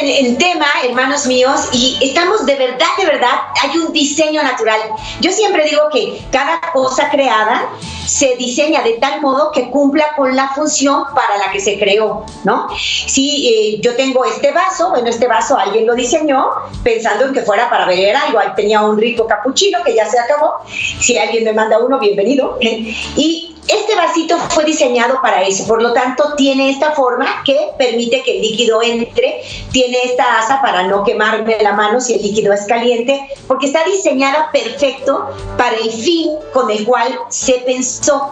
en, tema, hermanos míos, y estamos de verdad, de verdad, hay un diseño natural. Yo siempre digo que cada cosa creada se diseña de tal modo que cumpla con la función para la que se creó, ¿no? Si eh, yo tengo este vaso, bueno, este vaso alguien lo diseñó pensando en que fuera para beber algo, ahí tenía un rico capuchino que ya se acabó, si alguien me manda uno, bienvenido, y este vasito fue diseñado para eso, por lo tanto tiene esta forma que permite que el líquido entre, tiene esta asa para no quemarme la mano si el líquido es caliente, porque está diseñada perfecto para el fin con el cual se pensó.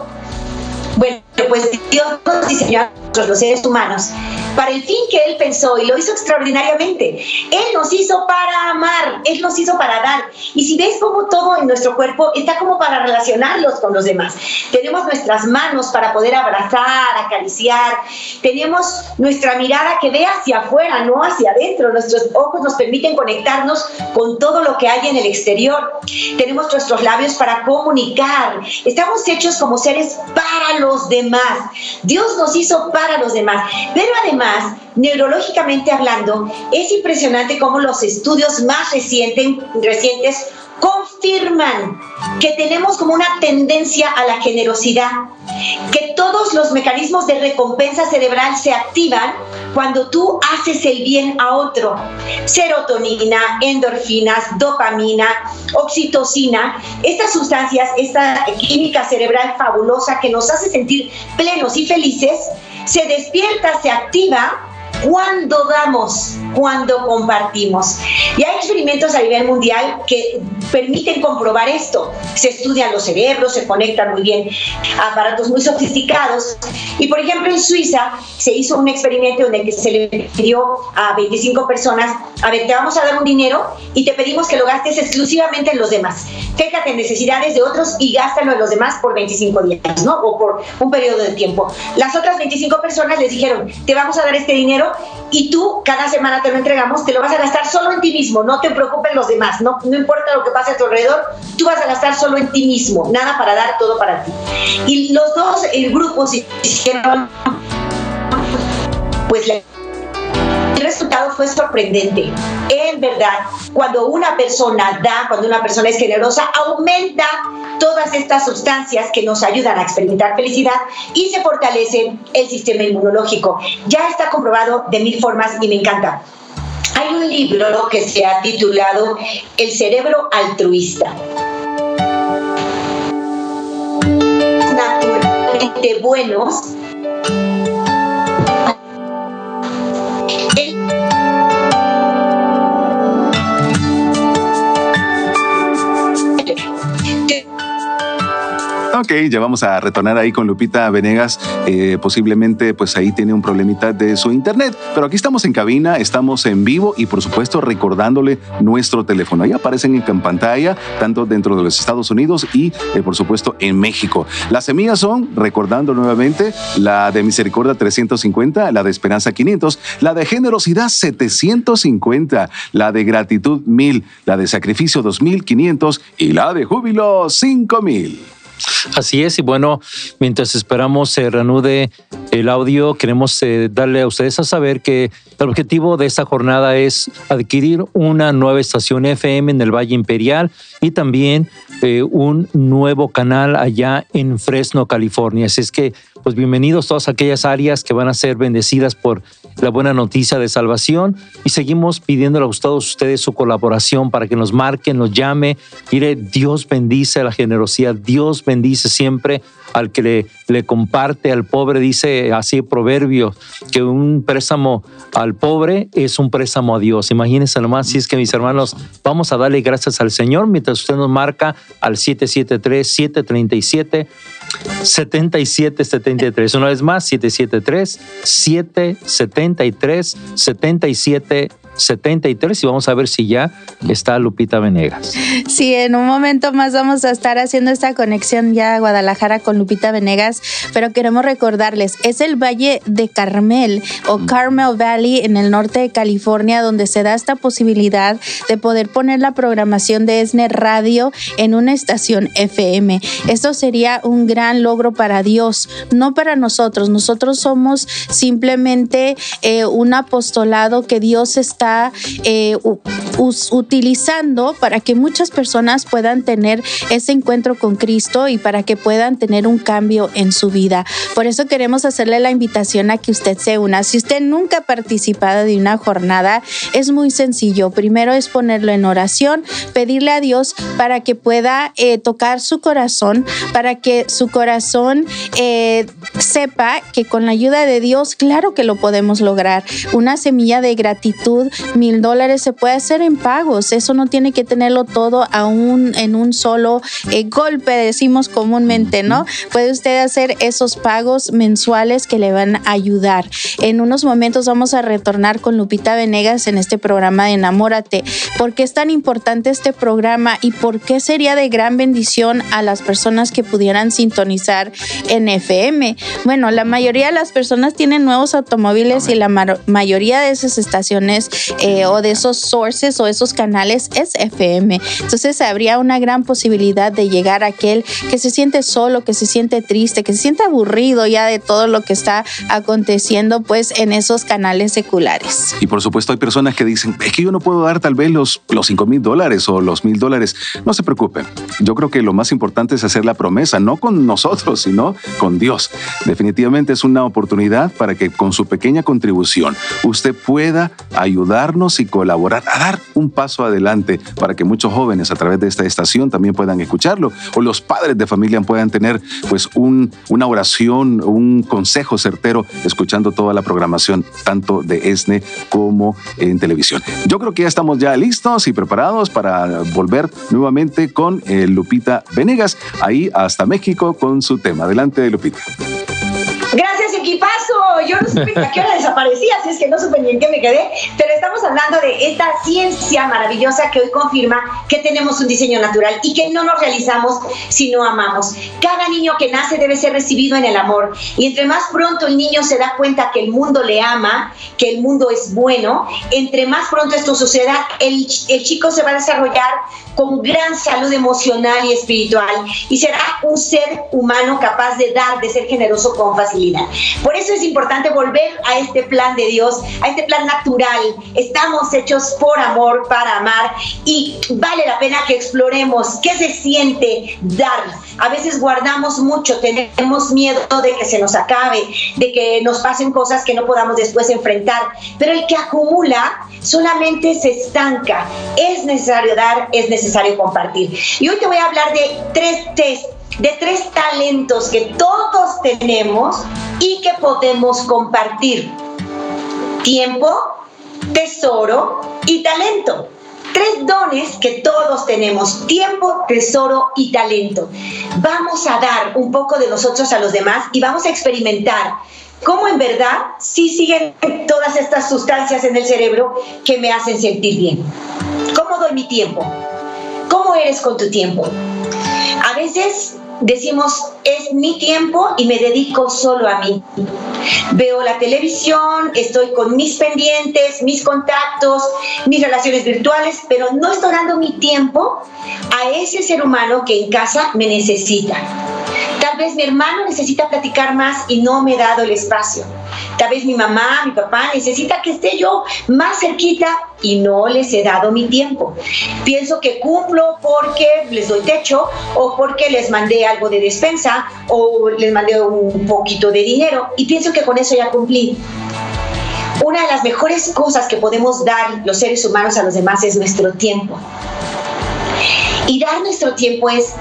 Bueno, pues Dios nos diseñó a los seres humanos para el fin que Él pensó y lo hizo extraordinariamente. Él nos hizo para amar, Él nos hizo para dar. Y si ves cómo todo en nuestro cuerpo está como para relacionarlos con los demás. Tenemos nuestras manos para poder abrazar, acariciar. Tenemos nuestra mirada que ve hacia afuera, no hacia adentro. Nuestros ojos nos permiten conectarnos con todo lo que hay en el exterior. Tenemos nuestros labios para comunicar. Estamos hechos como seres para los demás. Dios nos hizo para los demás. Pero además, neurológicamente hablando, es impresionante cómo los estudios más recientes confirman que tenemos como una tendencia a la generosidad, que todos los mecanismos de recompensa cerebral se activan cuando tú haces el bien a otro. Serotonina, endorfinas, dopamina, oxitocina, estas sustancias, esta química cerebral fabulosa que nos hace sentir plenos y felices, se despierta, se activa cuando damos, cuando compartimos. Y hay experimentos a nivel mundial que permiten comprobar esto. Se estudian los cerebros, se conectan muy bien a aparatos muy sofisticados. Y por ejemplo, en Suiza se hizo un experimento en el que se le pidió a 25 personas, a ver, te vamos a dar un dinero y te pedimos que lo gastes exclusivamente en los demás. Fíjate en necesidades de otros y gástalo en los demás por 25 días, ¿no? O por un periodo de tiempo. Las otras 25 personas les dijeron, te vamos a dar este dinero y tú cada semana te lo entregamos, te lo vas a gastar solo en ti mismo, no te preocupen los demás, no, no importa lo que pase a tu alrededor, tú vas a gastar solo en ti mismo, nada para dar, todo para ti. Y los dos el grupo hicieron, pues el resultado fue sorprendente. En verdad, cuando una persona da, cuando una persona es generosa, aumenta todas estas sustancias que nos ayudan a experimentar felicidad y se fortalece el sistema inmunológico. Ya está comprobado de mil formas y me encanta. Hay un libro que se ha titulado El cerebro altruista. Naturalmente buenos Ok, ya vamos a retornar ahí con Lupita Venegas. Eh, posiblemente, pues ahí tiene un problemita de su internet. Pero aquí estamos en cabina, estamos en vivo y por supuesto recordándole nuestro teléfono. Ahí aparecen en pantalla, tanto dentro de los Estados Unidos y eh, por supuesto en México. Las semillas son, recordando nuevamente, la de misericordia 350, la de esperanza 500, la de generosidad 750, la de gratitud 1000, la de sacrificio 2500 y la de júbilo 5000. Así es, y bueno, mientras esperamos se reanude el audio, queremos eh, darle a ustedes a saber que el objetivo de esta jornada es adquirir una nueva estación FM en el Valle Imperial y también eh, un nuevo canal allá en Fresno, California. Así es que, pues bienvenidos todas aquellas áreas que van a ser bendecidas por la buena noticia de salvación y seguimos pidiéndole a todos ustedes su colaboración para que nos marquen, nos llame. Mire, Dios bendice la generosidad, Dios bendice siempre al que le, comparte al pobre, dice así proverbio, que un préstamo al pobre es un préstamo a Dios. Imagínense nomás, si es que mis hermanos, vamos a darle gracias al Señor mientras usted nos marca al 773-737. 7773. Una vez más, 773 773 77 73 y vamos a ver si ya está Lupita Venegas. Sí, en un momento más vamos a estar haciendo esta conexión ya a Guadalajara con Lupita Venegas, pero queremos recordarles, es el Valle de Carmel o mm. Carmel Valley en el norte de California donde se da esta posibilidad de poder poner la programación de ESNE Radio en una estación FM. Esto sería un gran logro para Dios, no para nosotros. Nosotros somos simplemente eh, un apostolado que Dios está está eh, utilizando para que muchas personas puedan tener ese encuentro con Cristo y para que puedan tener un cambio en su vida. Por eso queremos hacerle la invitación a que usted se una. Si usted nunca ha participado de una jornada, es muy sencillo. Primero es ponerlo en oración, pedirle a Dios para que pueda eh, tocar su corazón, para que su corazón eh, sepa que con la ayuda de Dios, claro que lo podemos lograr. Una semilla de gratitud, mil dólares se puede hacer en pagos. Eso no tiene que tenerlo todo aún en un solo eh, golpe, decimos comúnmente, ¿no? Puede usted hacer esos pagos mensuales que le van a ayudar. En unos momentos vamos a retornar con Lupita Venegas en este programa de Enamórate. ¿Por qué es tan importante este programa y por qué sería de gran bendición a las personas que pudieran sintonizar en FM? Bueno, la mayoría de las personas tienen nuevos automóviles y la mayoría de esas estaciones eh, o de esos sources o esos canales es FM. Entonces habría una gran posibilidad de llegar a aquel que se siente solo, que se siente triste, que se siente aburrido ya de todo lo que está aconteciendo pues en esos canales seculares. Y por supuesto hay personas que dicen, es que yo no puedo dar tal vez los, los 5 mil dólares o los mil dólares. No se preocupen. Yo creo que lo más importante es hacer la promesa, no con nosotros, sino con Dios. Definitivamente es una oportunidad para que con su pequeña contribución usted pueda y colaborar a dar un paso adelante para que muchos jóvenes a través de esta estación también puedan escucharlo o los padres de familia puedan tener pues un, una oración, un consejo certero escuchando toda la programación tanto de ESNE como en televisión. Yo creo que ya estamos ya listos y preparados para volver nuevamente con eh, Lupita Venegas, ahí hasta México con su tema. Adelante, Lupita. Gracias, equipazo. Yo no supe a qué hora desaparecía, así es que no supe ni en qué me quedé, pero estamos hablando de esta ciencia maravillosa que hoy confirma que tenemos un diseño natural y que no nos realizamos si no amamos. Cada niño que nace debe ser recibido en el amor y entre más pronto el niño se da cuenta que el mundo le ama, que el mundo es bueno, entre más pronto esto suceda, el, el chico se va a desarrollar con gran salud emocional y espiritual y será un ser humano capaz de dar, de ser generoso con facilidad. Por eso es importante volver a este plan de Dios, a este plan natural. Estamos hechos por amor, para amar y vale la pena que exploremos qué se siente dar. A veces guardamos mucho, tenemos miedo de que se nos acabe, de que nos pasen cosas que no podamos después enfrentar, pero el que acumula solamente se estanca. Es necesario dar, es necesario compartir. Y hoy te voy a hablar de tres test de tres talentos que todos tenemos y que podemos compartir. Tiempo, tesoro y talento. Tres dones que todos tenemos, tiempo, tesoro y talento. Vamos a dar un poco de nosotros a los demás y vamos a experimentar cómo en verdad sí siguen todas estas sustancias en el cerebro que me hacen sentir bien. ¿Cómo doy mi tiempo? ¿Cómo eres con tu tiempo? A veces decimos, es mi tiempo y me dedico solo a mí. Veo la televisión, estoy con mis pendientes, mis contactos, mis relaciones virtuales, pero no estoy dando mi tiempo a ese ser humano que en casa me necesita. Vez mi hermano necesita platicar más y no me he dado el espacio. Tal vez mi mamá, mi papá necesita que esté yo más cerquita y no les he dado mi tiempo. Pienso que cumplo porque les doy techo o porque les mandé algo de despensa o les mandé un poquito de dinero y pienso que con eso ya cumplí. Una de las mejores cosas que podemos dar los seres humanos a los demás es nuestro tiempo. Y dar nuestro tiempo es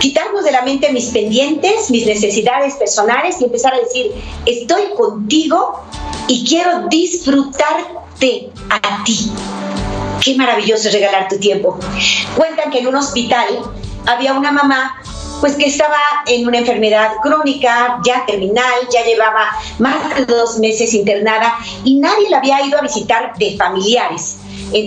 quitarnos de la mente mis pendientes, mis necesidades personales y empezar a decir, estoy contigo y quiero disfrutarte a ti. Qué maravilloso es regalar tu tiempo. Cuentan que en un hospital había una mamá pues que estaba en una enfermedad crónica, ya terminal, ya llevaba más de dos meses internada y nadie la había ido a visitar de familiares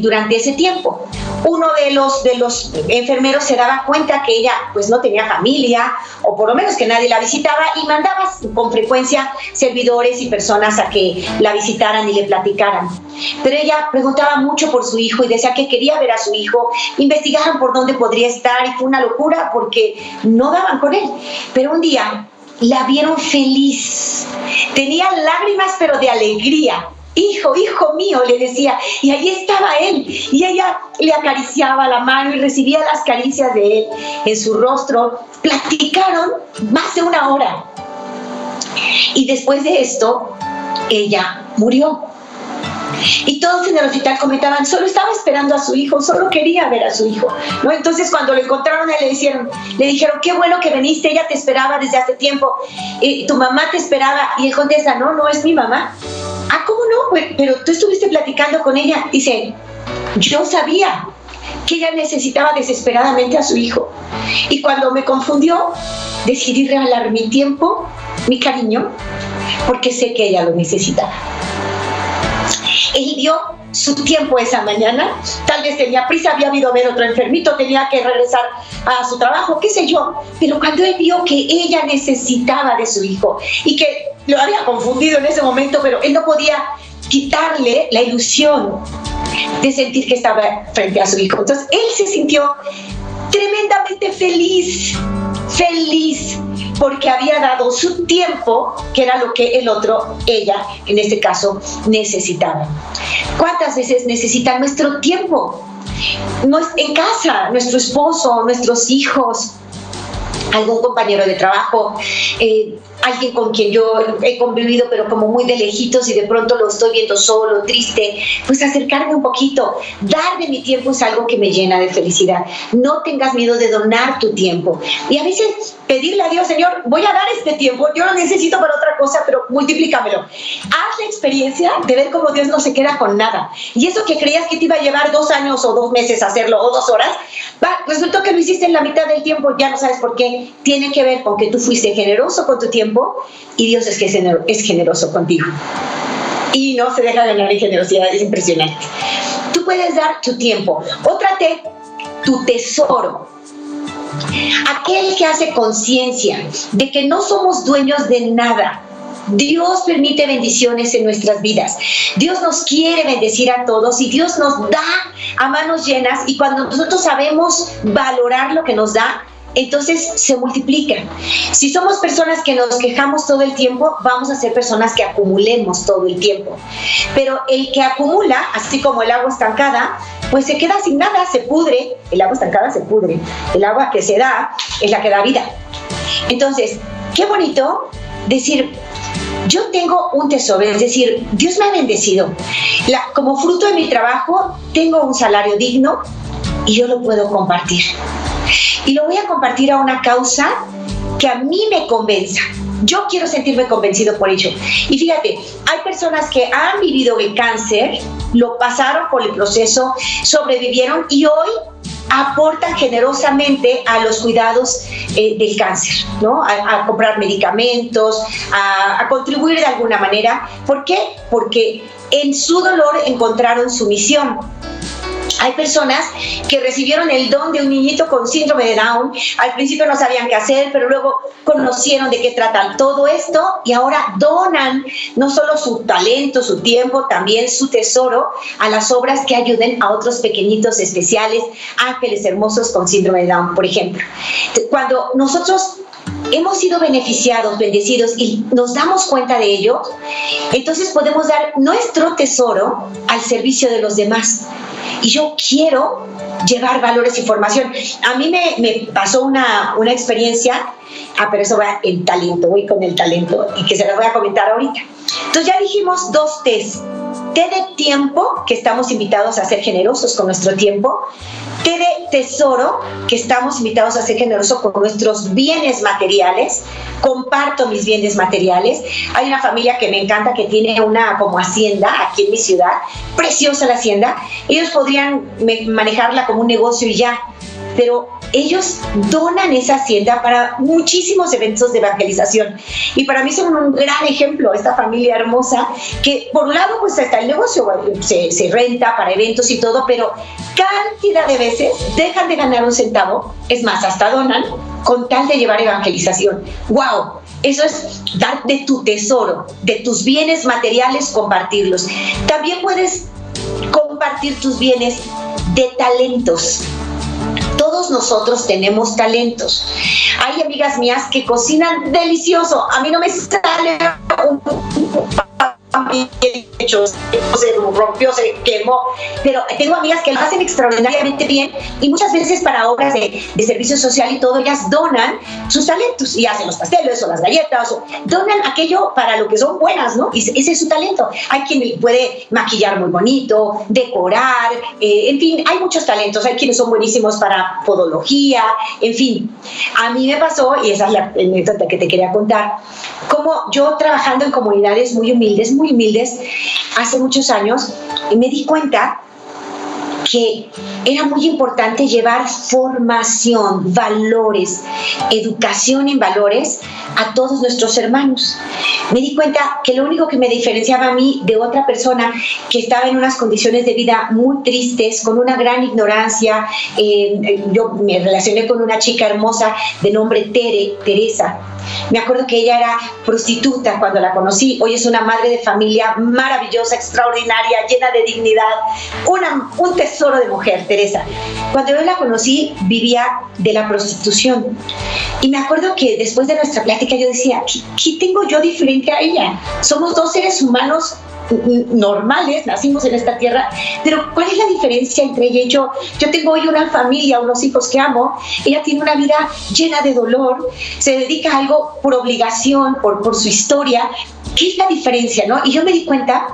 durante ese tiempo. Uno de los, de los enfermeros se daba cuenta que ella pues no tenía familia o por lo menos que nadie la visitaba y mandaba con frecuencia servidores y personas a que la visitaran y le platicaran. Pero ella preguntaba mucho por su hijo y decía que quería ver a su hijo, investigaban por dónde podría estar y fue una locura porque no daban con él. Pero un día la vieron feliz, tenía lágrimas pero de alegría hijo, hijo mío, le decía, y ahí estaba él, y ella le acariciaba la mano y recibía las caricias de él en su rostro. Platicaron más de una hora. Y después de esto, ella murió. Y todos en el hospital comentaban, solo estaba esperando a su hijo, solo quería ver a su hijo. ¿no? Entonces cuando lo encontraron, le, dijeron, le dijeron, qué bueno que viniste, ella te esperaba desde hace tiempo, y tu mamá te esperaba. Y él contesta, no, no es mi mamá. Pero tú estuviste platicando con ella. Dice, yo sabía que ella necesitaba desesperadamente a su hijo. Y cuando me confundió, decidí regalar mi tiempo, mi cariño, porque sé que ella lo necesitaba. Él dio su tiempo esa mañana, tal vez tenía prisa, había habido ver otro enfermito, tenía que regresar a su trabajo, qué sé yo, pero cuando él vio que ella necesitaba de su hijo y que lo había confundido en ese momento, pero él no podía quitarle la ilusión de sentir que estaba frente a su hijo. Entonces él se sintió tremendamente feliz, feliz porque había dado su tiempo, que era lo que el otro, ella, en este caso, necesitaba. ¿Cuántas veces necesita nuestro tiempo? En casa, nuestro esposo, nuestros hijos, algún compañero de trabajo, eh, alguien con quien yo he convivido, pero como muy de lejitos y de pronto lo estoy viendo solo, triste, pues acercarme un poquito, dar de mi tiempo es algo que me llena de felicidad. No tengas miedo de donar tu tiempo. Y a veces pedirle a Dios, Señor, voy a dar este tiempo, yo lo necesito para otra cosa, pero multiplícamelo. Haz la experiencia de ver cómo Dios no se queda con nada. Y eso que creías que te iba a llevar dos años o dos meses hacerlo o dos horas, va, resultó que lo hiciste en la mitad del tiempo, ya no sabes por qué. Tiene que ver con que tú fuiste generoso con tu tiempo y Dios es que es generoso contigo. Y no se deja ganar en generosidad, es impresionante. Tú puedes dar tu tiempo. Otra T, tu tesoro. Aquel que hace conciencia de que no somos dueños de nada, Dios permite bendiciones en nuestras vidas. Dios nos quiere bendecir a todos y Dios nos da a manos llenas y cuando nosotros sabemos valorar lo que nos da, entonces se multiplica. Si somos personas que nos quejamos todo el tiempo, vamos a ser personas que acumulemos todo el tiempo. Pero el que acumula, así como el agua estancada, pues se queda sin nada, se pudre. El agua estancada se pudre. El agua que se da es la que da vida. Entonces, qué bonito decir, yo tengo un tesoro, es decir, Dios me ha bendecido. como fruto de mi trabajo, tengo un salario digno y yo lo puedo compartir y lo voy a compartir a una causa que a mí me convenza. Yo quiero sentirme convencido por ello. Y fíjate, hay personas que han vivido el cáncer, lo pasaron por el proceso, sobrevivieron y hoy aportan generosamente a los cuidados eh, del cáncer, ¿no? A, comprar medicamentos, a, a contribuir de alguna manera. ¿Por qué? Porque en su dolor encontraron su misión hay personas que recibieron el don de un niñito con síndrome de Down. Al principio no sabían qué hacer, pero luego conocieron de qué tratan todo esto y ahora donan no solo su talento, su tiempo, también su tesoro a las obras que ayuden a otros pequeñitos especiales, ángeles hermosos con síndrome de Down, por ejemplo. Cuando nosotros hemos sido beneficiados, bendecidos y nos damos cuenta de ello, entonces podemos dar nuestro tesoro al servicio de los demás. Y yo quiero llevar valores y formación. A mí me, pasó una, una experiencia, ah, pero eso va el talento, voy con el talento y que se las voy a comentar ahorita. Entonces ya dijimos dos T's. T de tiempo, que estamos invitados a ser generosos con nuestro tiempo. T de tesoro, que estamos invitados a ser generosos con nuestros bienes materiales. Comparto mis bienes materiales. Hay una familia que me encanta que tiene una como hacienda aquí en mi ciudad, preciosa la hacienda. Ellos podrían manejarla como un negocio y ya, pero ellos donan esa hacienda para muchísimos eventos de evangelización. Y para mí son un gran ejemplo, esta familia hermosa, que por un lado pues está el negocio, se renta para eventos y todo, pero cantidad de veces dejan de ganar un centavo, es más, hasta donan con tal de llevar evangelización. ¡Wow! Eso es dar de tu tesoro, de tus bienes materiales, compartirlos. También puedes compartir tus bienes de talentos todos nosotros tenemos talentos. Hay amigas mías que cocinan delicioso. A mí no me sale un hecho, se rompió, se quemó, pero tengo amigas que lo hacen extraordinariamente bien y muchas veces para obras de, de servicio social y todo, ellas donan sus talentos y hacen los pasteles o las galletas, o donan aquello para lo que son buenas, ¿no? Y ese es su talento. Hay quien puede maquillar muy bonito, decorar, eh, en fin, hay muchos talentos, hay quienes son buenísimos para podología, en fin. A mí me pasó, y esa es la anécdota que te quería contar, como yo trabajando en comunidades muy humildes, muy humildes, hace muchos años, me di cuenta que era muy importante llevar formación, valores, educación en valores a todos nuestros hermanos. Me di cuenta que lo único que me diferenciaba a mí de otra persona que estaba en unas condiciones de vida muy tristes, con una gran ignorancia, eh, yo me relacioné con una chica hermosa de nombre Tere, Teresa, me acuerdo que ella era prostituta cuando la conocí. Hoy es una madre de familia maravillosa, extraordinaria, llena de dignidad. Un tesoro de mujer, Teresa. Cuando yo la conocí, vivía de la prostitución. Y me acuerdo que después de nuestra plática yo decía, ¿qué, qué tengo yo diferente a ella? Somos dos seres humanos normales, nacimos en esta tierra, pero ¿cuál es la diferencia entre ella y yo? Yo tengo hoy una familia, unos hijos que amo, ella tiene una vida llena de dolor, se dedica a algo por obligación, por, por su historia. ¿Qué es la diferencia, no? Y yo me di cuenta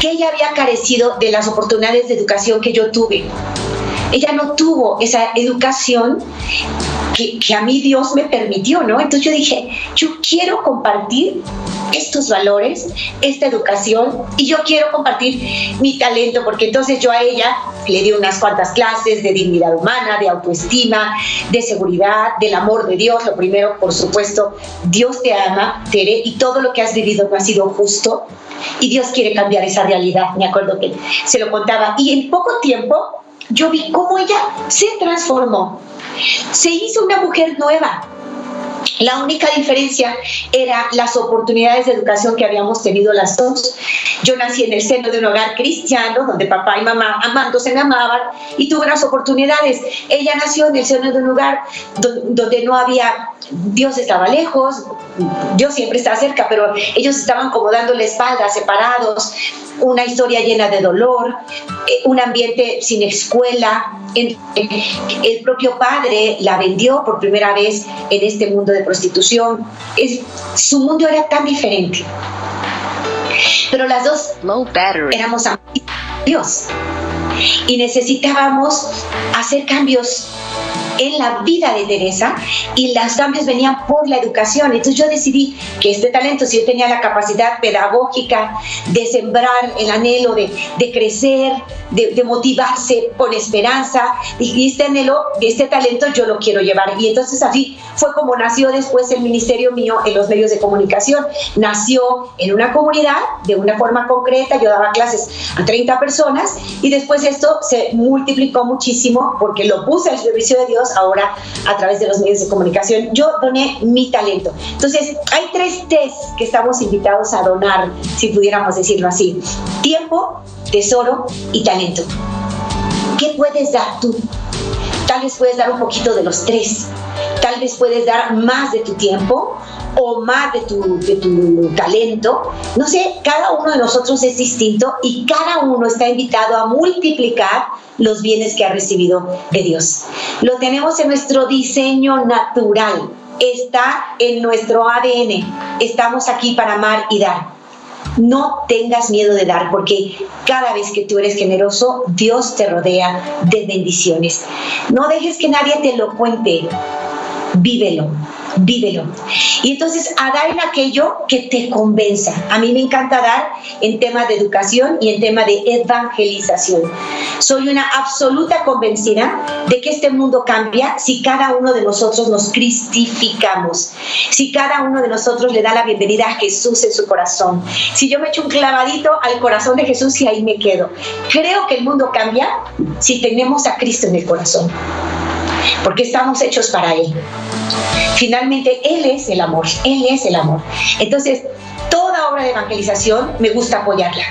que ella había carecido de las oportunidades de educación que yo tuve. Ella no tuvo esa educación que, a mí Dios me permitió, ¿no? Entonces yo dije, yo quiero compartir estos valores, esta educación y yo quiero compartir mi talento porque entonces yo a ella le di unas cuantas clases de dignidad humana, de autoestima, de seguridad, del amor de Dios. Lo primero, por supuesto, Dios te ama, Tere, y todo lo que has vivido no ha sido justo y Dios quiere cambiar esa realidad. Me acuerdo que se lo contaba y en poco tiempo yo vi cómo ella se transformó. Se hizo una mujer nueva, la única diferencia era las oportunidades de educación que habíamos tenido las dos. Yo nací en el seno de un hogar cristiano, donde papá y mamá amándose me amaban y tuve unas oportunidades. Ella nació en el seno de un hogar donde no había, Dios estaba lejos, Dios siempre está cerca, pero ellos estaban como dando la espalda, separados, una historia llena de dolor, eh, un ambiente sin escuela. El propio padre la vendió por primera vez en este mundo de prostitución. su mundo era tan diferente. Pero las dos éramos Dios y necesitábamos hacer cambios en la vida de Teresa y los cambios venían por la educación. Entonces yo decidí que este talento, si yo tenía la capacidad pedagógica de sembrar el anhelo de, de crecer, de, de, motivarse con esperanza, y este anhelo, este talento yo lo quiero llevar. Y entonces así fue como nació después el ministerio mío en los medios de comunicación. Nació en una comunidad de una forma concreta, yo daba clases a 30 personas y después esto se multiplicó muchísimo porque lo puse al servicio de Dios ahora a través de los medios de comunicación. Yo doné mi talento. Entonces, hay tres test que estamos invitados a donar, si pudiéramos decirlo así. Tiempo, tesoro y talento. ¿Qué puedes dar tú? Tal vez puedes dar un poquito de los tres. Tal vez puedes dar más de tu tiempo o más de tu, de tu talento. No sé, cada uno de nosotros es distinto y cada uno está invitado a multiplicar los bienes que ha recibido de Dios. Lo tenemos en nuestro diseño natural, está en nuestro ADN. Estamos aquí para amar y dar. No tengas miedo de dar, porque cada vez que tú eres generoso, Dios te rodea de bendiciones. No dejes que nadie te lo cuente, vívelo vívelo. Y entonces a dar en aquello que te convenza. A mí me encanta dar en tema de educación y en tema de evangelización. Soy una absoluta convencida de que este mundo cambia si cada uno de nosotros nos cristificamos, si cada uno de nosotros le da la bienvenida a Jesús en su corazón, si yo me echo un clavadito al corazón de Jesús y ahí me quedo. Creo que el mundo cambia si tenemos a Cristo en el corazón, porque estamos hechos para Él. Finalmente, Él es el amor, Él es el amor. Entonces, toda obra de evangelización me gusta apoyarla.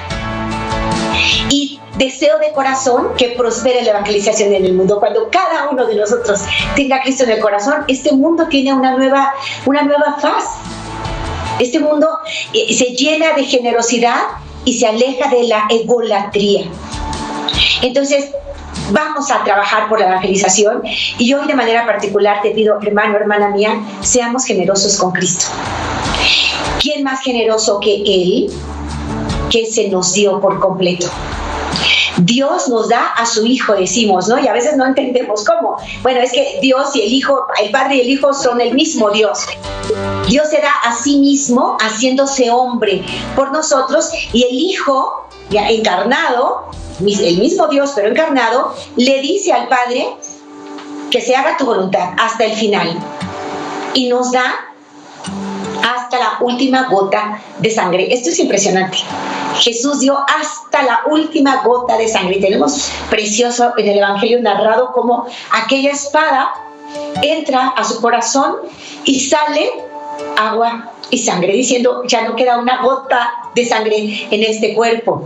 Y deseo de corazón que prospere la evangelización en el mundo. Cuando cada uno de nosotros tenga a Cristo en el corazón, este mundo tiene una nueva, una nueva faz. Este mundo eh, se llena de generosidad y se aleja de la egolatría. Entonces, vamos a trabajar por la evangelización y hoy de manera particular te pido, hermano, hermana mía, seamos generosos con Cristo. ¿Quién más generoso que Él que se nos dio por completo? Dios nos da a su Hijo, decimos, ¿no? Y a veces no entendemos cómo. Bueno, es que Dios y el Hijo, el Padre y el Hijo son el mismo Dios. Dios se da a sí mismo haciéndose hombre por nosotros y el Hijo, encarnado, el mismo Dios pero encarnado, le dice al Padre que se haga tu voluntad hasta el final. Y nos da hasta la última gota de sangre. Esto es impresionante. Jesús dio hasta la última gota de sangre. tenemos precioso en el Evangelio narrado como aquella espada entra a su corazón y sale agua y sangre, diciendo, ya no queda una gota de sangre en este cuerpo.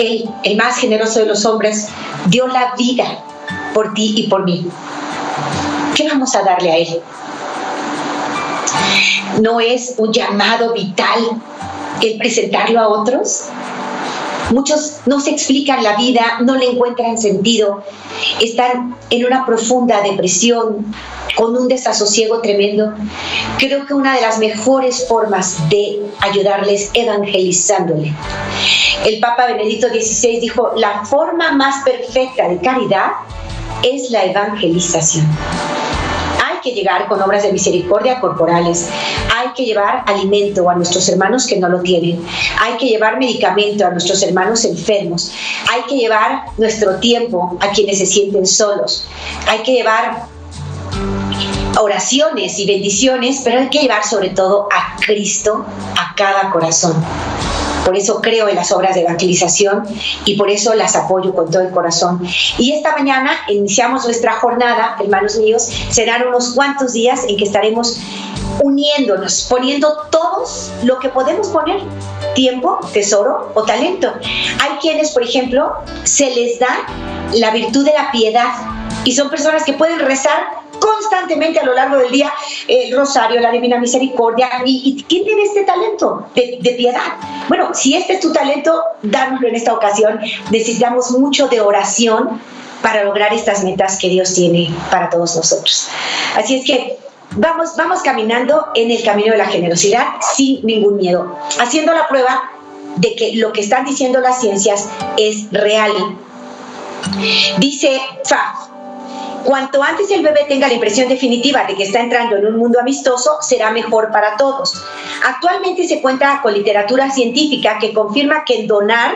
Él, el más generoso de los hombres, dio la vida por ti y por mí. ¿Qué vamos a darle a Él? ¿No es un llamado vital el presentarlo a otros? Muchos no se explican la vida, no le encuentran sentido, están en una profunda depresión, con un desasosiego tremendo. Creo que una de las mejores formas de ayudarles evangelizándole. El Papa Benedicto XVI dijo, la forma más perfecta de caridad es la evangelización que llegar con obras de misericordia corporales, hay que llevar alimento a nuestros hermanos que no lo tienen, hay que llevar medicamento a nuestros hermanos enfermos, hay que llevar nuestro tiempo a quienes se sienten solos, hay que llevar oraciones y bendiciones, pero hay que llevar sobre todo a Cristo a cada corazón. Por eso creo en las obras de evangelización y por eso las apoyo con todo el corazón. Y esta mañana iniciamos nuestra jornada, hermanos míos, serán unos cuantos días en que estaremos uniéndonos, poniendo todos lo que podemos poner, tiempo, tesoro o talento. Hay quienes, por ejemplo, se les da la virtud de la piedad y son personas que pueden rezar constantemente a lo largo del día el rosario, la divina misericordia. ¿Y, quién tiene este talento de, piedad? Bueno, si este es tu talento, dánoslo en esta ocasión. Necesitamos mucho de oración para lograr estas metas que Dios tiene para todos nosotros. Así es que vamos, vamos caminando en el camino de la generosidad sin ningún miedo, haciendo la prueba de que lo que están diciendo las ciencias es real. Dice Fa, Cuanto antes el bebé tenga la impresión definitiva de que está entrando en un mundo amistoso, será mejor para todos. Actualmente se cuenta con literatura científica que confirma que donar,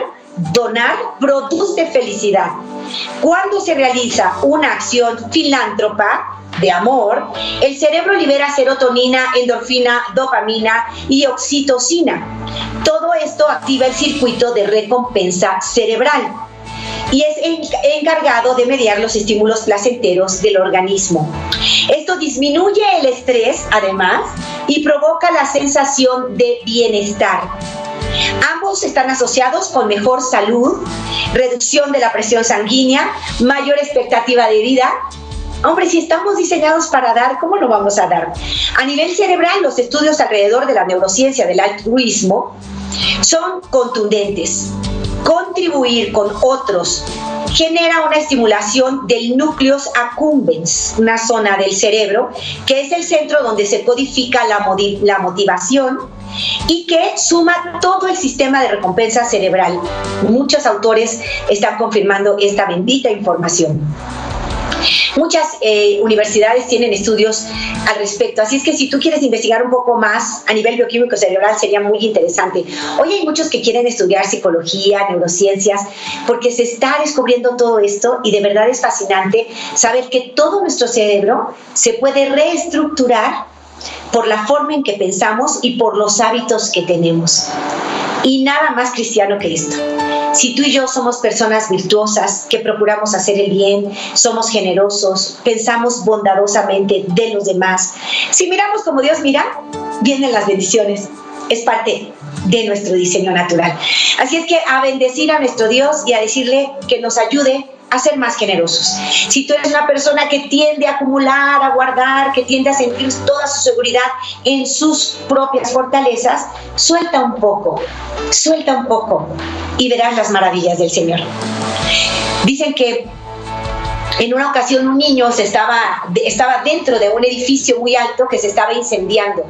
donar produce felicidad. Cuando se realiza una acción filántropa, de amor, el cerebro libera serotonina, endorfina, dopamina y oxitocina. Todo esto activa el circuito de recompensa cerebral y es encargado de mediar los estímulos placenteros del organismo. Esto disminuye el estrés, además, y provoca la sensación de bienestar. Ambos están asociados con mejor salud, reducción de la presión sanguínea, mayor expectativa de vida. Hombre, si estamos diseñados para dar, ¿cómo lo vamos a dar? A nivel cerebral, los estudios alrededor de la neurociencia del altruismo son contundentes contribuir con otros genera una estimulación del núcleos accumbens, una zona del cerebro, que es el centro donde se codifica la motivación y que suma todo el sistema de recompensa cerebral. Muchos autores están confirmando esta bendita información. Muchas eh, universidades tienen estudios al respecto, así es que si tú quieres investigar un poco más a nivel bioquímico cerebral sería muy interesante. Hoy hay muchos que quieren estudiar psicología, neurociencias, porque se está descubriendo todo esto y de verdad es fascinante saber que todo nuestro cerebro se puede reestructurar por la forma en que pensamos y por los hábitos que tenemos. Y nada más cristiano que esto. Si tú y yo somos personas virtuosas, que procuramos hacer el bien, somos generosos, pensamos bondadosamente de los demás, si miramos como Dios mira, vienen las bendiciones. Es parte de nuestro diseño natural. Así es que a bendecir a nuestro Dios y a decirle que nos ayude a ser más generosos. Si tú eres una persona que tiende a acumular, a guardar, que tiende a sentir toda su seguridad en sus propias fortalezas, suelta un poco, suelta un poco y verás las maravillas del Señor. Dicen que en una ocasión un niño estaba, estaba dentro de un edificio muy alto que se estaba incendiando.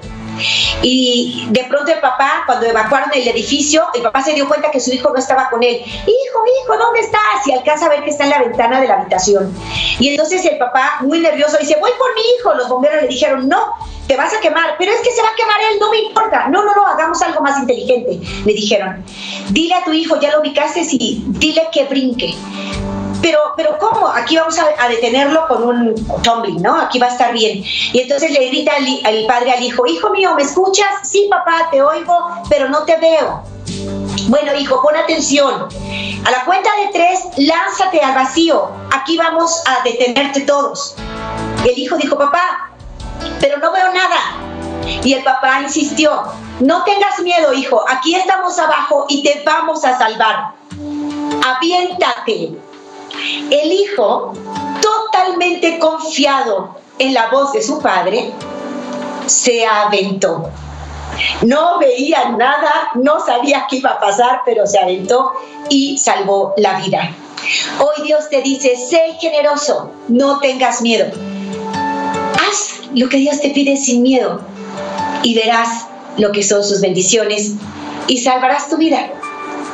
Y de pronto el papá, cuando evacuaron el edificio, el papá se dio cuenta que su hijo no estaba con él. Hijo, hijo, ¿dónde estás? Y alcanza a ver que está en la ventana de la habitación. Y entonces el papá, muy nervioso, dice, voy por mi hijo. Los bomberos le dijeron, no, te vas a quemar, pero es que se va a quemar él, no me importa. No, no, no, hagamos algo más inteligente, le dijeron. Dile a tu hijo, ya lo ubicaste, y dile que brinque. Pero, pero ¿cómo? Aquí vamos a, detenerlo con un tumbling, ¿no? Aquí va a estar bien. Y entonces le grita al, padre al hijo, hijo mío, ¿me escuchas? Sí, papá, te oigo, pero no te veo. Bueno, hijo, pon atención. A la cuenta de tres, lánzate al vacío. Aquí vamos a detenerte todos. El hijo dijo, papá, pero no veo nada. Y el papá insistió, no tengas miedo, hijo, aquí estamos abajo y te vamos a salvar. Aviéntate. El hijo, totalmente confiado en la voz de su padre, se aventó. No veía nada, no sabía qué iba a pasar, pero se aventó y salvó la vida. Hoy Dios te dice, sé generoso, no tengas miedo. Haz lo que Dios te pide sin miedo y verás lo que son sus bendiciones y salvarás tu vida.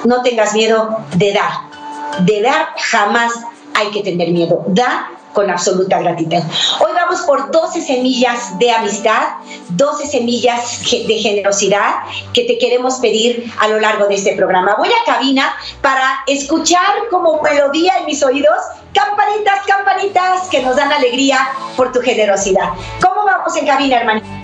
No tengas miedo de dar de dar jamás hay que tener miedo. Da con absoluta gratitud. Hoy vamos por 12 semillas de amistad, 12 semillas de generosidad que te queremos pedir a lo largo de este programa. Voy a cabina para escuchar como melodía en mis oídos campanitas, campanitas que nos dan alegría por tu generosidad. ¿Cómo vamos en cabina, hermanita?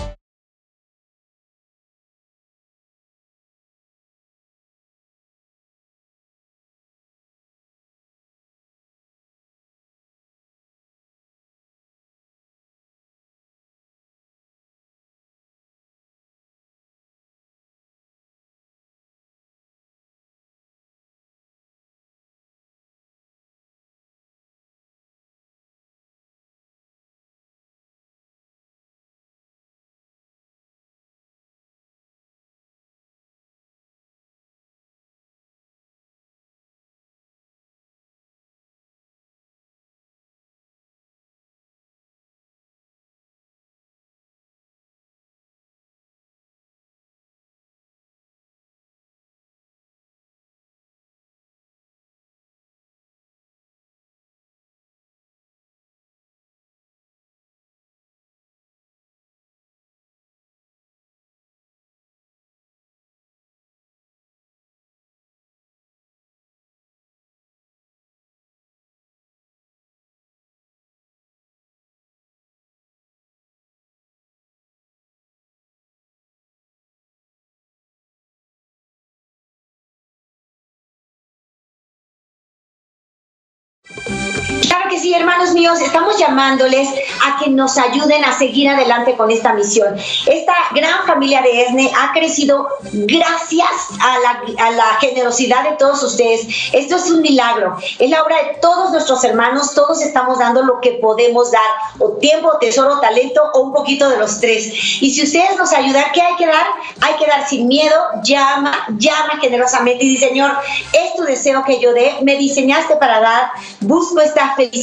Que sí, hermanos míos, estamos llamándoles a que nos ayuden a seguir adelante con esta misión. Esta gran familia de ESNE ha crecido gracias a la, generosidad de todos ustedes. Esto es un milagro. Es la obra de todos nuestros hermanos. Todos estamos dando lo que podemos dar, o tiempo, tesoro, talento, o un poquito de los tres. Y si ustedes nos ayudan, ¿qué hay que dar? Hay que dar sin miedo, llama, llama generosamente y dice, Señor, es tu deseo que yo dé, me diseñaste para dar, busco esta felicidad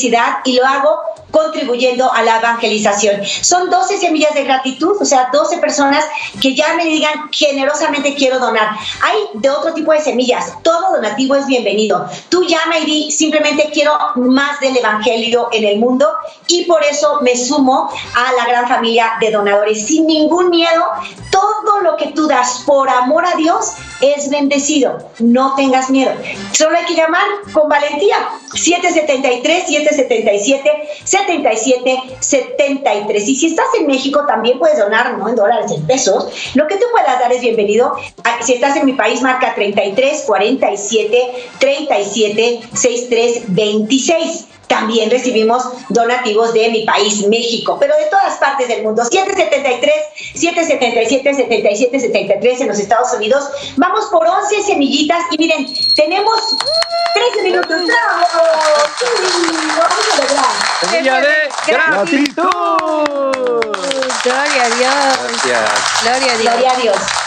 y lo hago contribuyendo a la evangelización. Son 12 semillas de gratitud, o sea, 12 personas que ya me digan generosamente quiero donar. Hay de otro tipo de semillas, todo donativo es bienvenido. Tú llama y di simplemente quiero más del evangelio en el mundo y por eso me sumo a la gran familia de donadores sin ningún miedo. Todo lo que tú das por amor a Dios es bendecido. No tengas miedo. Solo hay que llamar con valentía. 773 777 77 73. Y si estás en México, también puedes donar, ¿no? En dólares, en pesos. Lo que tú puedas dar es bienvenido. Si estás en mi país, marca 33 47 37 63 26. También recibimos donativos de mi país, México, pero de todas partes del mundo. 773, 777, 77, 73 en los Estados Unidos. Vamos por 11 semillitas y miren, tenemos 13 minutos. ¡Bravo! vamos a lograr. Semilla de gratitud. Gloria a Dios. Gracias. Gloria a Dios. Gloria a Dios.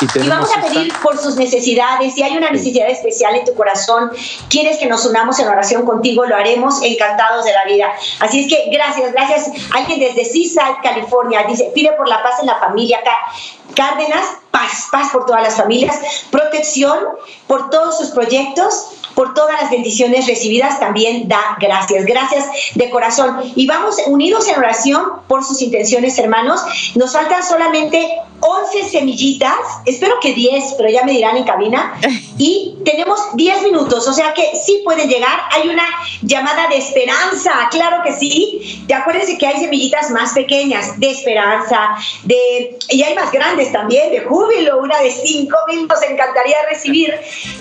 Y, vamos a pedir por sus necesidades. Si hay una necesidad especial en tu corazón, quieres que nos unamos en oración contigo, lo haremos encantados de la vida. Así es que gracias, gracias. Alguien desde Seaside, California, dice, pide por la paz en la familia. Cá- Cárdenas, paz, paz por todas las familias, protección por todos sus proyectos, por todas las bendiciones recibidas, también da gracias. Gracias de corazón. Y vamos unidos en oración por sus intenciones, hermanos. Nos faltan solamente 11 semillitas, espero que 10, pero ya me dirán en cabina. Y tenemos 10 minutos, o sea que sí pueden llegar. Hay una llamada de esperanza, claro que sí. De acuérdense que hay semillitas más pequeñas, de esperanza, de y hay más grandes también, de júbilo, una de 5 mil, nos encantaría recibir.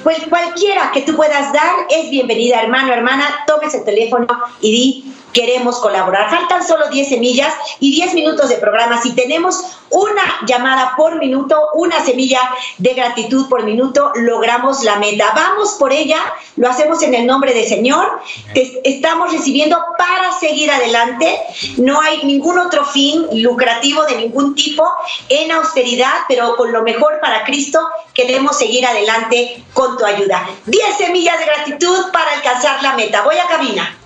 Pues cualquiera que tú puedas dar es bienvenida, hermano, hermana. Tomes el teléfono y di queremos colaborar. Faltan solo 10 semillas y 10 minutos de programa. Si tenemos una llamada por minuto, una semilla de gratitud por minuto, logramos la meta. Vamos por ella, lo hacemos en el nombre del Señor. Te estamos recibiendo para seguir adelante. No hay ningún otro fin lucrativo de ningún tipo en austeridad, pero con lo mejor para Cristo queremos seguir adelante con tu ayuda. 10 semillas de gratitud para alcanzar la meta. Voy a cabina.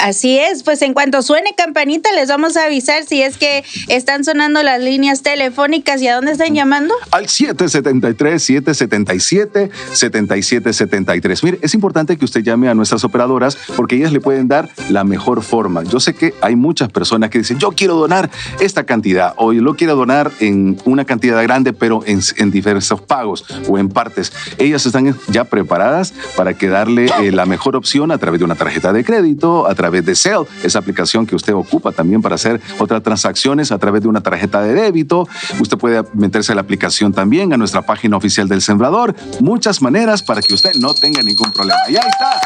Así es, pues en cuanto suene campanita les vamos a avisar si es que están sonando las líneas telefónicas y a dónde están llamando. al 773-777-7773. Mire, es importante que usted llame a nuestras operadoras porque ellas le pueden dar la mejor forma. Yo sé que hay muchas personas que dicen, yo quiero donar esta cantidad o yo lo quiero donar en una cantidad grande, pero en, diversos pagos o en partes. Ellas están ya preparadas para darle eh, la mejor opción a través de una tarjeta de crédito, a través de Cell, esa aplicación que usted ocupa también para hacer otras transacciones a través de una tarjeta de débito. Usted puede meterse a la aplicación también, a nuestra página oficial del Sembrador. Muchas maneras para que usted no tenga ningún problema. Y ahí está.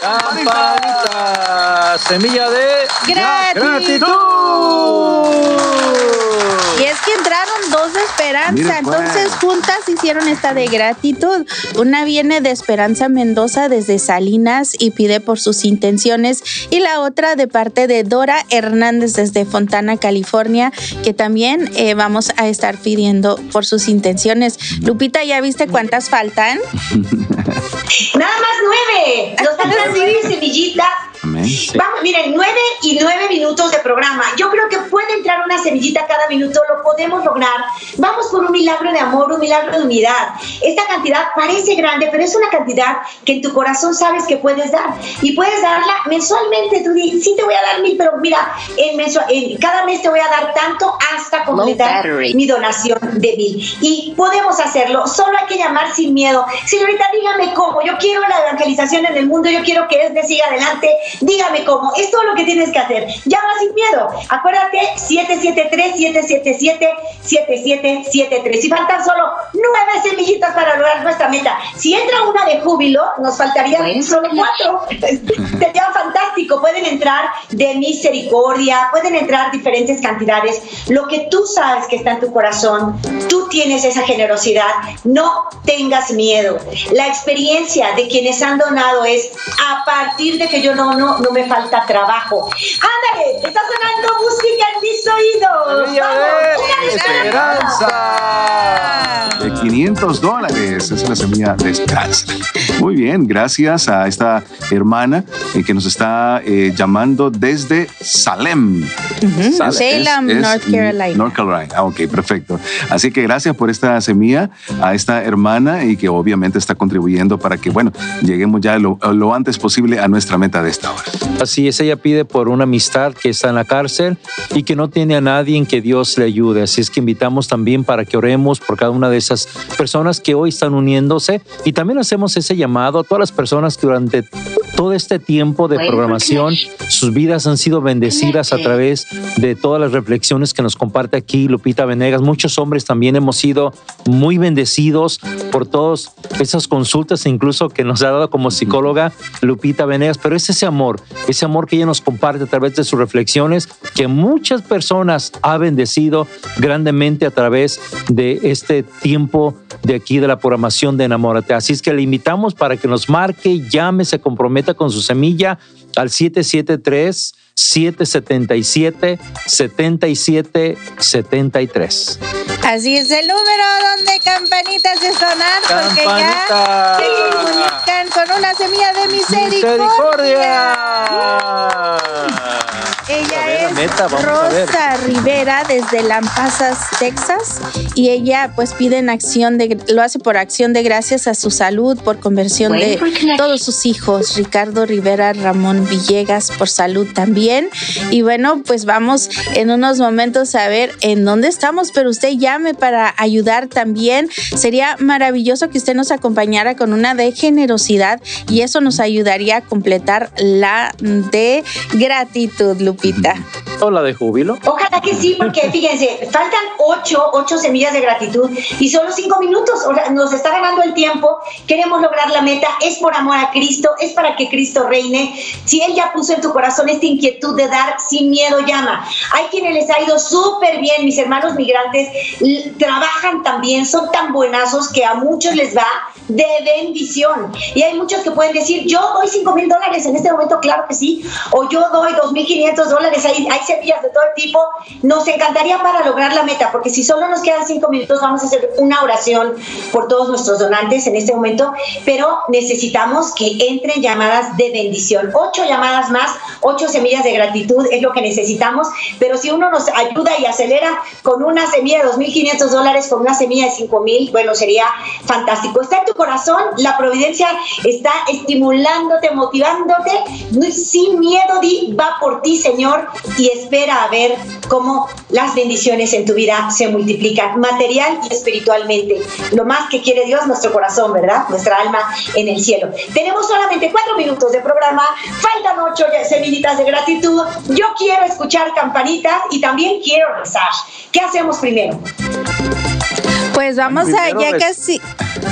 Campanita, semilla de Gratitud. Y es que entraron dos esperanza, pues. entonces juntas hicieron esta de gratitud. Una viene de Esperanza Mendoza desde Salinas y pide por sus intenciones y la otra de parte de Dora Hernández desde Fontana, California, que también eh, vamos a estar pidiendo por sus intenciones. Lupita, ¿ya viste cuántas faltan? Nada más nueve. Nos faltan nueve semillitas. Vamos, miren, nueve y nueve minutos de programa. Yo creo que puede entrar una semillita cada minuto, lo podemos lograr. Vamos por un milagro de amor, un milagro de unidad. Esta cantidad parece grande, pero es una cantidad que en tu corazón sabes que puedes dar. Y puedes darla mensualmente. Tú dices, sí te voy a dar mil, pero mira, en mensual, en cada mes te voy a dar tanto hasta completar mi donación de mil. Y podemos hacerlo. Solo hay que llamar sin miedo. Señorita, dígame cómo. Yo quiero la evangelización en el mundo. Yo quiero que este siga adelante. Dígame cómo. Es todo lo que tienes que hacer. Llama sin miedo. Acuérdate, 773-777-7773. Y faltan solo nueve semillitas para lograr nuestra meta. Si entra una de júbilo, nos faltarían solo cuatro. Sería fantástico. Pueden entrar de misericordia, pueden entrar diferentes cantidades. Lo que tú sabes que está en tu corazón, tú tienes esa generosidad. No tengas miedo. La experiencia de quienes han donado es a partir de que yo no, no, no me falta trabajo. Ándale, está sonando música en mis oídos. una de esperanza. De 500 dólares. Esa es la semilla de esperanza. Muy bien, gracias a esta hermana eh, que nos está eh, llamando desde Salem. Es- Salem, es- es North Carolina. North Carolina. Ah, ok, perfecto. Así que gracias por esta semilla a esta hermana y que obviamente está contribuyendo para que, bueno, lleguemos ya lo, lo antes posible a nuestra meta de esta hora. Así es, ella pide por una amistad que está en la cárcel y que no tiene a nadie en que Dios le ayude. Así es que invitamos también para que oremos por cada una de esas personas que hoy están uniéndose y también hacemos ese llamado a todas las personas que durante todo este tiempo de programación. Sus vidas han sido bendecidas a través de todas las reflexiones que nos comparte aquí Lupita Venegas. Muchos hombres también hemos sido muy bendecidos por todas esas consultas, incluso que nos ha dado como psicóloga Lupita Venegas. Pero es ese amor, ese amor que ella nos comparte a través de sus reflexiones, que muchas personas ha bendecido grandemente a través de este tiempo de aquí de la programación de Enamórate. Así es que le invitamos para que nos marque, llame, se comprometa con su semilla al 773 777 7773. Así es el número donde campanitas de sonar, porque ya se comunican con una semilla de misericordia. Ella es Rosa Rivera desde Lampasas, Texas, y ella pues pide en acción de, lo hace por acción de gracias a su salud, por conversión de todos sus hijos, Ricardo Rivera, Ramón Villegas, por salud también. Y bueno, pues vamos en unos momentos a ver en dónde estamos, pero usted llame para ayudar también. Sería maravilloso que usted nos acompañara con una de generosidad y eso nos ayudaría a completar la de gratitud, Lupita. ¿O la de júbilo? Ojalá que sí, porque fíjense, faltan ocho, ocho semillas de gratitud y solo cinco minutos. Nos está ganando el tiempo, queremos lograr la meta, es por amor a Cristo, es para que Cristo reine. Si Él ya puso en tu corazón esta inquietud de dar sin miedo, llama. Hay quienes les ha ido súper bien, mis hermanos migrantes trabajan también, son tan buenazos que a muchos les va de bendición. Y hay muchos que pueden decir, yo doy cinco mil dólares en este momento, claro que sí, o yo doy dos mil quinientos dólares, hay, hay semillas de todo tipo. Nos encantaría para lograr la meta, porque si solo nos quedan cinco minutos, vamos a hacer una oración por todos nuestros donantes en este momento, pero necesitamos que entren llamadas de bendición. Ocho llamadas más, ocho semillas de gratitud es lo que necesitamos, pero si uno nos ayuda y acelera con una semilla de dos mil quinientos dólares, con una semilla de cinco mil, bueno, sería fantástico. Está en tu corazón, la providencia está estimulándote, motivándote, sin miedo, di, va por ti, Señor, y espera a ver cómo las bendiciones en tu vida se multiplican, material y espiritualmente. Lo más que quiere Dios, nuestro corazón, ¿verdad? Nuestra alma en el cielo. Tenemos solamente cuatro minutos de programa, faltan ocho semillitas de gratitud. Yo quiero escuchar campanitas y también quiero rezar. ¿Qué hacemos primero? Pues vamos a ya casi.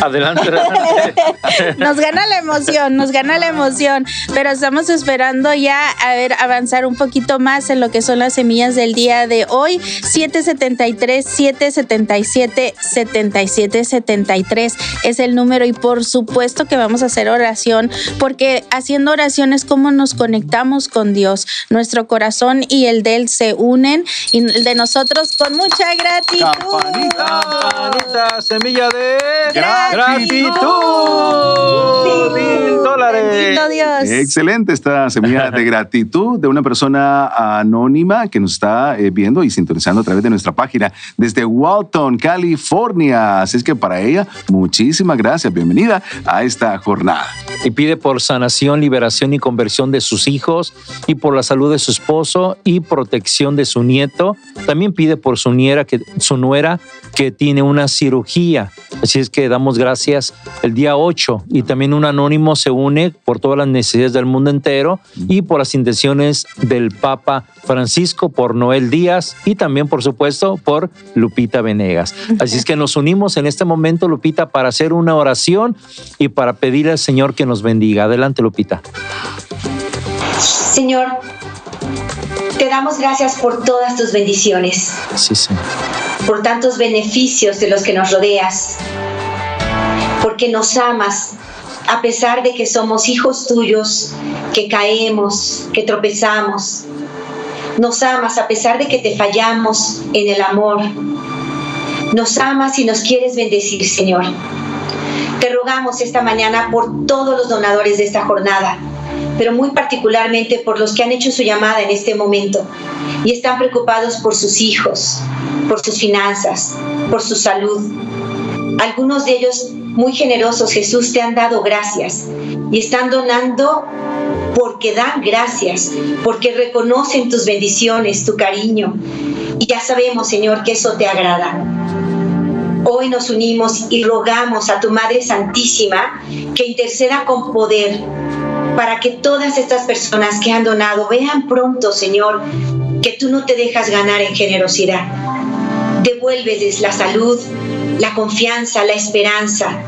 Adelante, nos gana la emoción, nos gana la emoción, pero estamos esperando ya a ver avanzar un poquito más en lo que son las semillas del día de hoy. 773 777 7773 es el número y por supuesto que vamos a hacer oración porque haciendo oración es como nos conectamos con Dios. Nuestro corazón y el de él se unen y el de nosotros con mucha gratitud. Campanita, semilla de gratitud. Mil dólares. Dios. Excelente esta semilla de gratitud de una persona anónima que nos está eh, viendo y sintonizando a través de nuestra página desde Walton, California. Así es que para ella, muchísimas gracias. Bienvenida a esta jornada. Y pide por sanación, liberación y conversión de sus hijos y por la salud de su esposo y protección de su nieto. También pide por su, niera que, su nuera que tiene una cirugía. Así es que damos gracias el día 8 y también un anónimo se une por todas las necesidades del mundo entero y por las intenciones del Papa Francisco, por Noel Díaz y también, por supuesto, por Lupita Venegas. Así es que nos unimos en este momento, Lupita, para hacer una oración y para pedir al Señor que nos bendiga. Adelante, Lupita. Señor, te damos gracias por todas tus bendiciones. Sí, Señor. Por tantos beneficios de los que nos rodeas. Porque nos amas a pesar de que somos hijos tuyos, que caemos, que tropezamos. Nos amas a pesar de que te fallamos en el amor. Nos amas y nos quieres bendecir, Señor. Te rogamos esta mañana por todos los donadores de esta jornada, pero muy particularmente por los que han hecho su llamada en este momento y están preocupados por sus hijos, por sus finanzas, por su salud. Algunos de ellos muy generosos, Jesús, te han dado gracias y están donando porque dan gracias, porque reconocen tus bendiciones, tu cariño. Y ya sabemos, Señor, que eso te agrada. Hoy nos unimos y rogamos a tu Madre Santísima que interceda con poder para que todas estas personas que han donado vean pronto, Señor, que tú no te dejas ganar en generosidad. Devuélveles la salud, la confianza, la esperanza.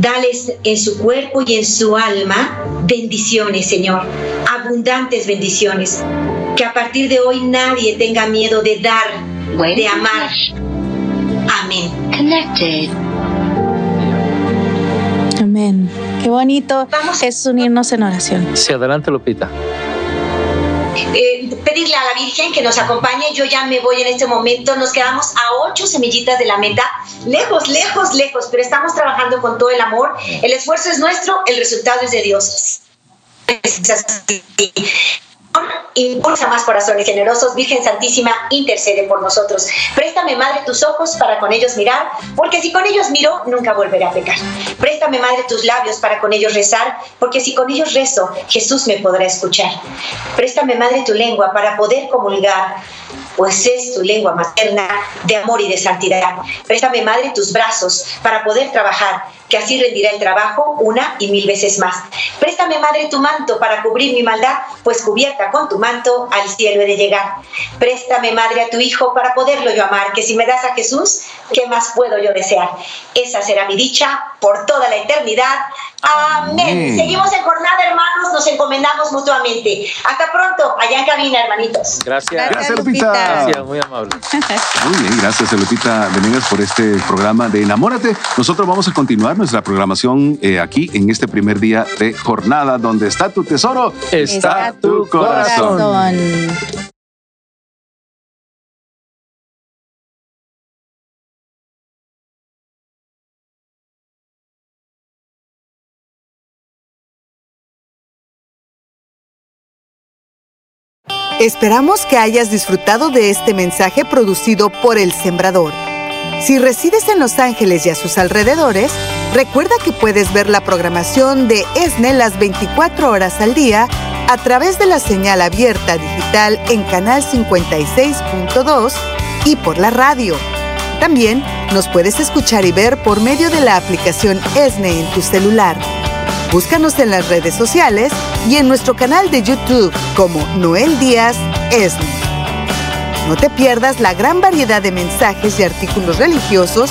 Dales en su cuerpo y en su alma bendiciones, Señor, abundantes bendiciones. Que a partir de hoy nadie tenga miedo de dar, de amar. Amén. Amén. Qué bonito es unirnos en oración. Sí, adelante, Lupita. Eh, pedirle a la Virgen que nos acompañe. Yo ya me voy en este momento. Nos quedamos a ocho semillitas de la meta. Lejos, lejos, lejos, pero estamos trabajando con todo el amor. El esfuerzo es nuestro, el resultado es de Dios impulsa más corazones generosos. Virgen Santísima, intercede por nosotros. Préstame, Madre, tus ojos para con ellos mirar, porque si con ellos miro, nunca volveré a pecar. Préstame, Madre, tus labios para con ellos rezar, porque si con ellos rezo, Jesús me podrá escuchar. Préstame, Madre, tu lengua para poder comulgar, pues es tu lengua materna de amor y de santidad. Préstame, Madre, tus brazos para poder trabajar que así rendirá el trabajo una y mil veces más. Préstame, Madre, tu manto para cubrir mi maldad, pues cubierta con tu manto al cielo he de llegar. Préstame, Madre, a tu Hijo para poderlo yo amar, que si me das a Jesús, ¿qué más puedo yo desear? Esa será mi dicha por toda la eternidad. Amén. Seguimos en jornada, hermanos, nos encomendamos mutuamente. Hasta pronto, allá en cabina, hermanitos. Gracias. Gracias, Lupita. Gracias, muy amable. Muy bien, gracias, Lupita Venegas, por este programa de Enamórate. Nosotros vamos a continuar nuestra programación eh, aquí en este primer día de jornada, donde está tu tesoro, Está tu corazón. corazón. Esperamos que hayas disfrutado de este mensaje producido por El Sembrador. Si resides en Los Ángeles y a sus alrededores, recuerda que puedes ver la programación de ESNE las 24 horas al día a través de la señal abierta digital en Canal 56.2 y por la radio. También nos puedes escuchar y ver por medio de la aplicación ESNE en tu celular. Búscanos en las redes sociales y en nuestro canal de YouTube como Noel Díaz ESNE. No te pierdas la gran variedad de mensajes y artículos religiosos